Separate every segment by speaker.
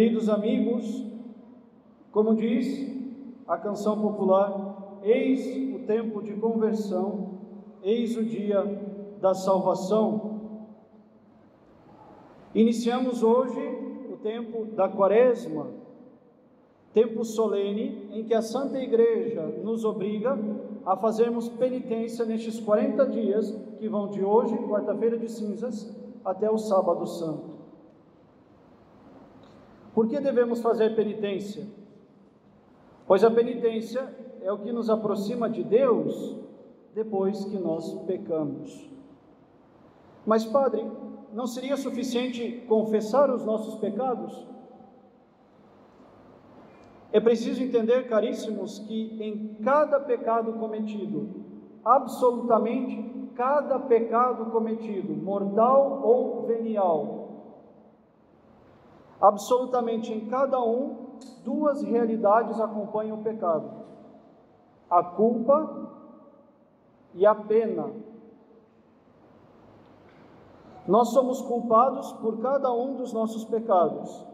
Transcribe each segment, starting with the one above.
Speaker 1: Queridos amigos, como diz a canção popular, eis o tempo de conversão, eis o dia da salvação. Iniciamos hoje o tempo da Quaresma, tempo solene em que a Santa Igreja nos obriga a fazermos penitência nestes 40 dias que vão de hoje, quarta-feira de cinzas, até o sábado santo. Por que devemos fazer penitência? Pois a penitência é o que nos aproxima de Deus depois que nós pecamos. Mas, Padre, não seria suficiente confessar os nossos pecados? É preciso entender, caríssimos, que em cada pecado cometido, absolutamente cada pecado cometido, mortal ou venial, absolutamente em cada um, duas realidades acompanham o pecado: a culpa e a pena. Nós somos culpados por cada um dos nossos pecados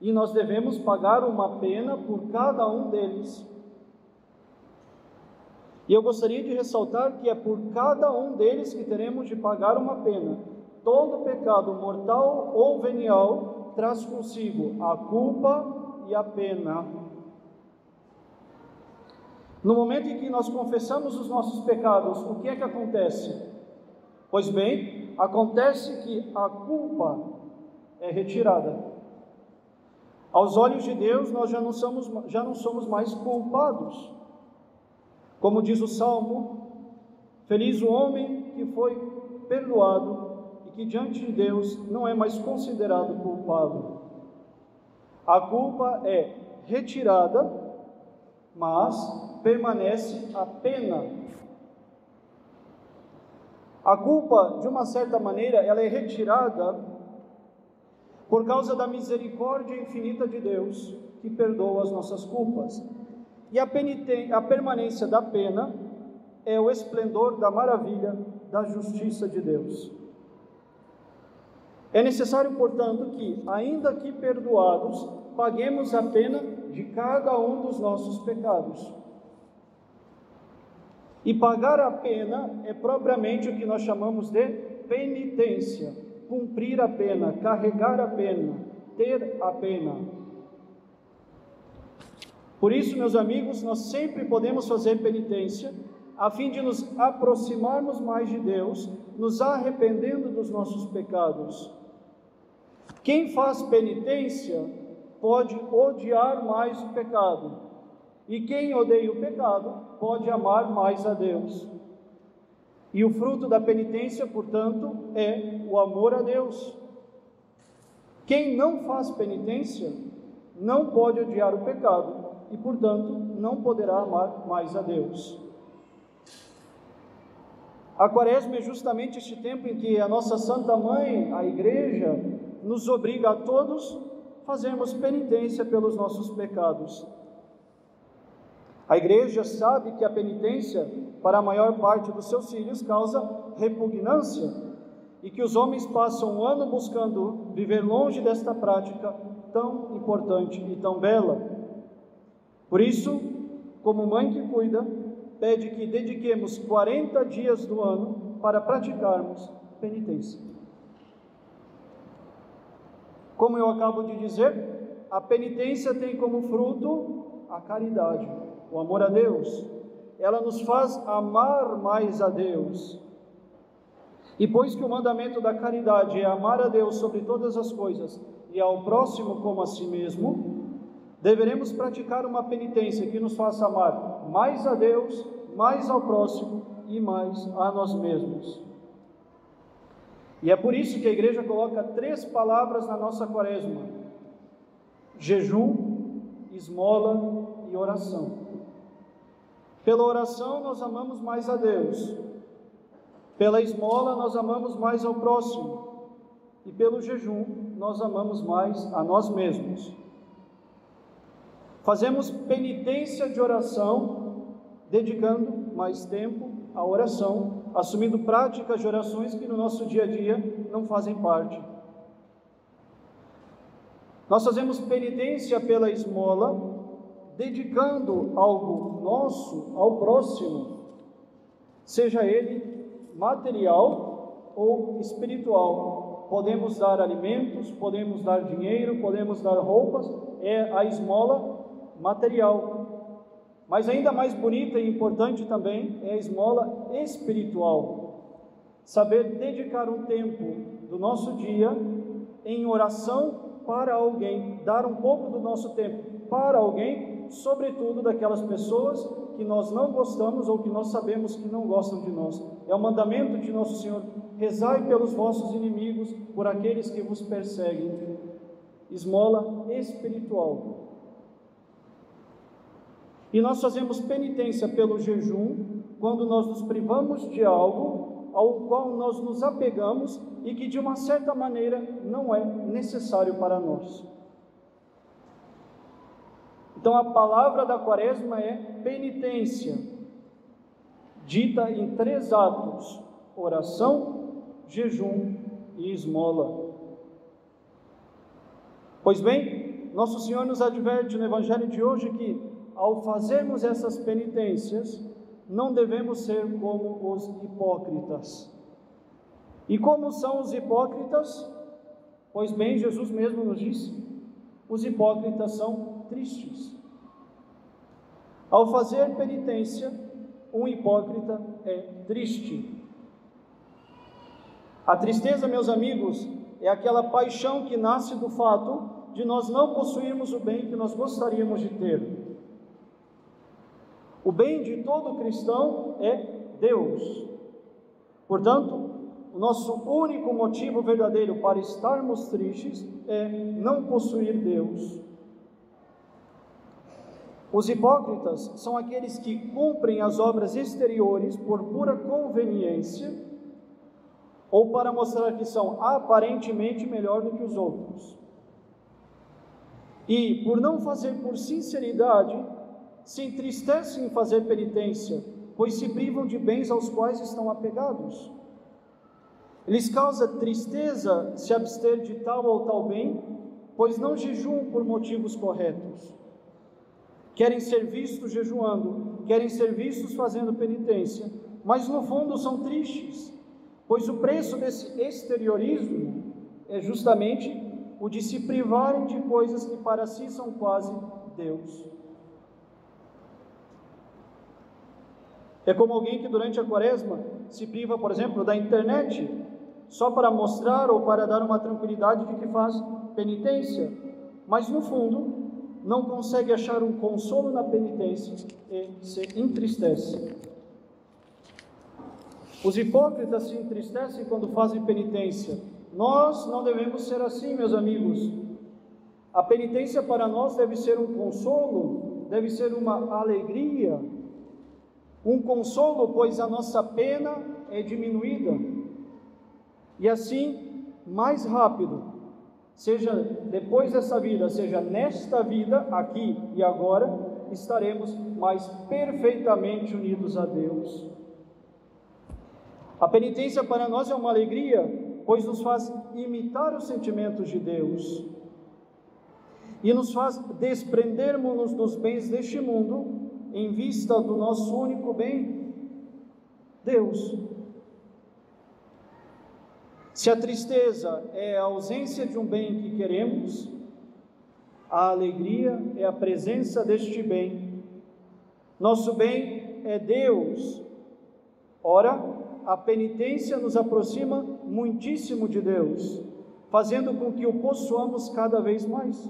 Speaker 1: e nós devemos pagar uma pena por cada um deles. E eu gostaria de ressaltar que é por cada um deles que teremos de pagar uma pena. Todo pecado mortal ou venial traz consigo a culpa e a pena. No momento em que nós confessamos os nossos pecados, o que é que acontece? Pois bem, acontece que a culpa é retirada. Aos olhos de Deus, nós já não somos, já não somos mais culpados. Como diz o Salmo, feliz o homem que foi perdoado que diante de Deus não é mais considerado culpado. A culpa é retirada, mas permanece a pena. A culpa, de uma certa maneira, ela é retirada por causa da misericórdia infinita de Deus, que perdoa as nossas culpas. E a, a permanência da pena é o esplendor da maravilha da justiça de Deus. É necessário, portanto, que, ainda que perdoados, paguemos a pena de cada um dos nossos pecados. E pagar a pena é propriamente o que nós chamamos de penitência cumprir a pena, carregar a pena, ter a pena. Por isso, meus amigos, nós sempre podemos fazer penitência a fim de nos aproximarmos mais de Deus, nos arrependendo dos nossos pecados. Quem faz penitência pode odiar mais o pecado, e quem odeia o pecado pode amar mais a Deus. E o fruto da penitência, portanto, é o amor a Deus. Quem não faz penitência não pode odiar o pecado e, portanto, não poderá amar mais a Deus. A quaresma é justamente este tempo em que a nossa Santa Mãe, a Igreja, nos obriga a todos fazermos penitência pelos nossos pecados. A Igreja sabe que a penitência para a maior parte dos seus filhos causa repugnância e que os homens passam um ano buscando viver longe desta prática tão importante e tão bela. Por isso, como mãe que cuida, pede que dediquemos 40 dias do ano para praticarmos penitência. Como eu acabo de dizer, a penitência tem como fruto a caridade, o amor a Deus, ela nos faz amar mais a Deus. E pois que o mandamento da caridade é amar a Deus sobre todas as coisas e ao próximo como a si mesmo, deveremos praticar uma penitência que nos faça amar mais a Deus, mais ao próximo e mais a nós mesmos. E é por isso que a igreja coloca três palavras na nossa quaresma: jejum, esmola e oração. Pela oração nós amamos mais a Deus. Pela esmola nós amamos mais ao próximo. E pelo jejum nós amamos mais a nós mesmos. Fazemos penitência de oração, dedicando mais tempo à oração, assumindo práticas de orações que no nosso dia a dia não fazem parte. Nós fazemos penitência pela esmola, dedicando algo nosso ao próximo, seja ele material ou espiritual. Podemos dar alimentos, podemos dar dinheiro, podemos dar roupas, é a esmola material. Mas ainda mais bonita e importante também é a esmola espiritual. Saber dedicar um tempo do nosso dia em oração para alguém, dar um pouco do nosso tempo para alguém, sobretudo daquelas pessoas que nós não gostamos ou que nós sabemos que não gostam de nós. É o mandamento de nosso Senhor: rezai pelos vossos inimigos, por aqueles que vos perseguem. Esmola espiritual. E nós fazemos penitência pelo jejum quando nós nos privamos de algo ao qual nós nos apegamos e que de uma certa maneira não é necessário para nós. Então a palavra da quaresma é penitência, dita em três atos: oração, jejum e esmola. Pois bem, nosso Senhor nos adverte no Evangelho de hoje que, ao fazermos essas penitências, não devemos ser como os hipócritas. E como são os hipócritas? Pois bem, Jesus mesmo nos disse: os hipócritas são tristes. Ao fazer penitência, um hipócrita é triste. A tristeza, meus amigos, é aquela paixão que nasce do fato de nós não possuirmos o bem que nós gostaríamos de ter. O bem de todo cristão é Deus. Portanto, o nosso único motivo verdadeiro para estarmos tristes é não possuir Deus. Os hipócritas são aqueles que cumprem as obras exteriores por pura conveniência ou para mostrar que são aparentemente melhor do que os outros. E por não fazer por sinceridade, se entristecem em fazer penitência, pois se privam de bens aos quais estão apegados. Lhes causa tristeza se abster de tal ou tal bem, pois não jejuam por motivos corretos. Querem ser vistos jejuando, querem ser vistos fazendo penitência, mas no fundo são tristes, pois o preço desse exteriorismo é justamente o de se privarem de coisas que para si são quase Deus. É como alguém que durante a quaresma se priva, por exemplo, da internet, só para mostrar ou para dar uma tranquilidade de que faz penitência, mas no fundo não consegue achar um consolo na penitência e se entristece. Os hipócritas se entristecem quando fazem penitência. Nós não devemos ser assim, meus amigos. A penitência para nós deve ser um consolo, deve ser uma alegria, um consolo, pois a nossa pena é diminuída. E assim, mais rápido, seja depois dessa vida, seja nesta vida, aqui e agora, estaremos mais perfeitamente unidos a Deus. A penitência para nós é uma alegria, pois nos faz imitar os sentimentos de Deus e nos faz desprendermos-nos dos bens deste mundo em vista do nosso único bem, Deus. Se a tristeza é a ausência de um bem que queremos, a alegria é a presença deste bem. Nosso bem é Deus. Ora, a penitência nos aproxima muitíssimo de Deus, fazendo com que o possuamos cada vez mais.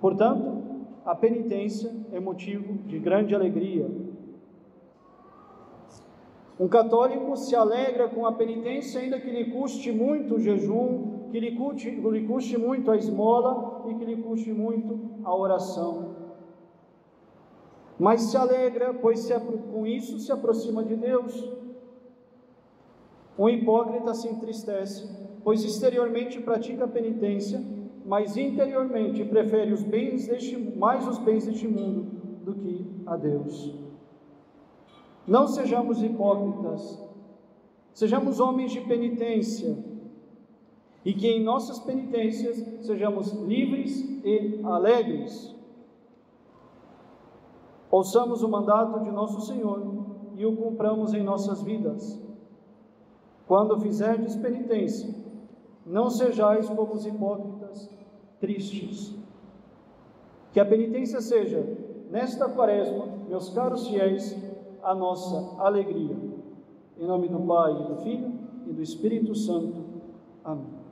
Speaker 1: Portanto, a penitência é motivo de grande alegria. Um católico se alegra com a penitência, ainda que lhe custe muito o jejum, que lhe custe, lhe custe muito a esmola e que lhe custe muito a oração. Mas se alegra, pois se, com isso se aproxima de Deus. Um hipócrita se entristece, pois exteriormente pratica a penitência, mas interiormente prefere os bens deste, mais os bens deste mundo do que a Deus. Não sejamos hipócritas, sejamos homens de penitência. e que em nossas penitências sejamos livres e alegres. Ouçamos o mandato de nosso Senhor e o cumpramos em nossas vidas. Quando fizerdes penitência, não sejais como os hipócritas tristes. Que a penitência seja, nesta quaresma, meus caros fiéis, a nossa alegria. Em nome do Pai, e do Filho e do Espírito Santo. Amém.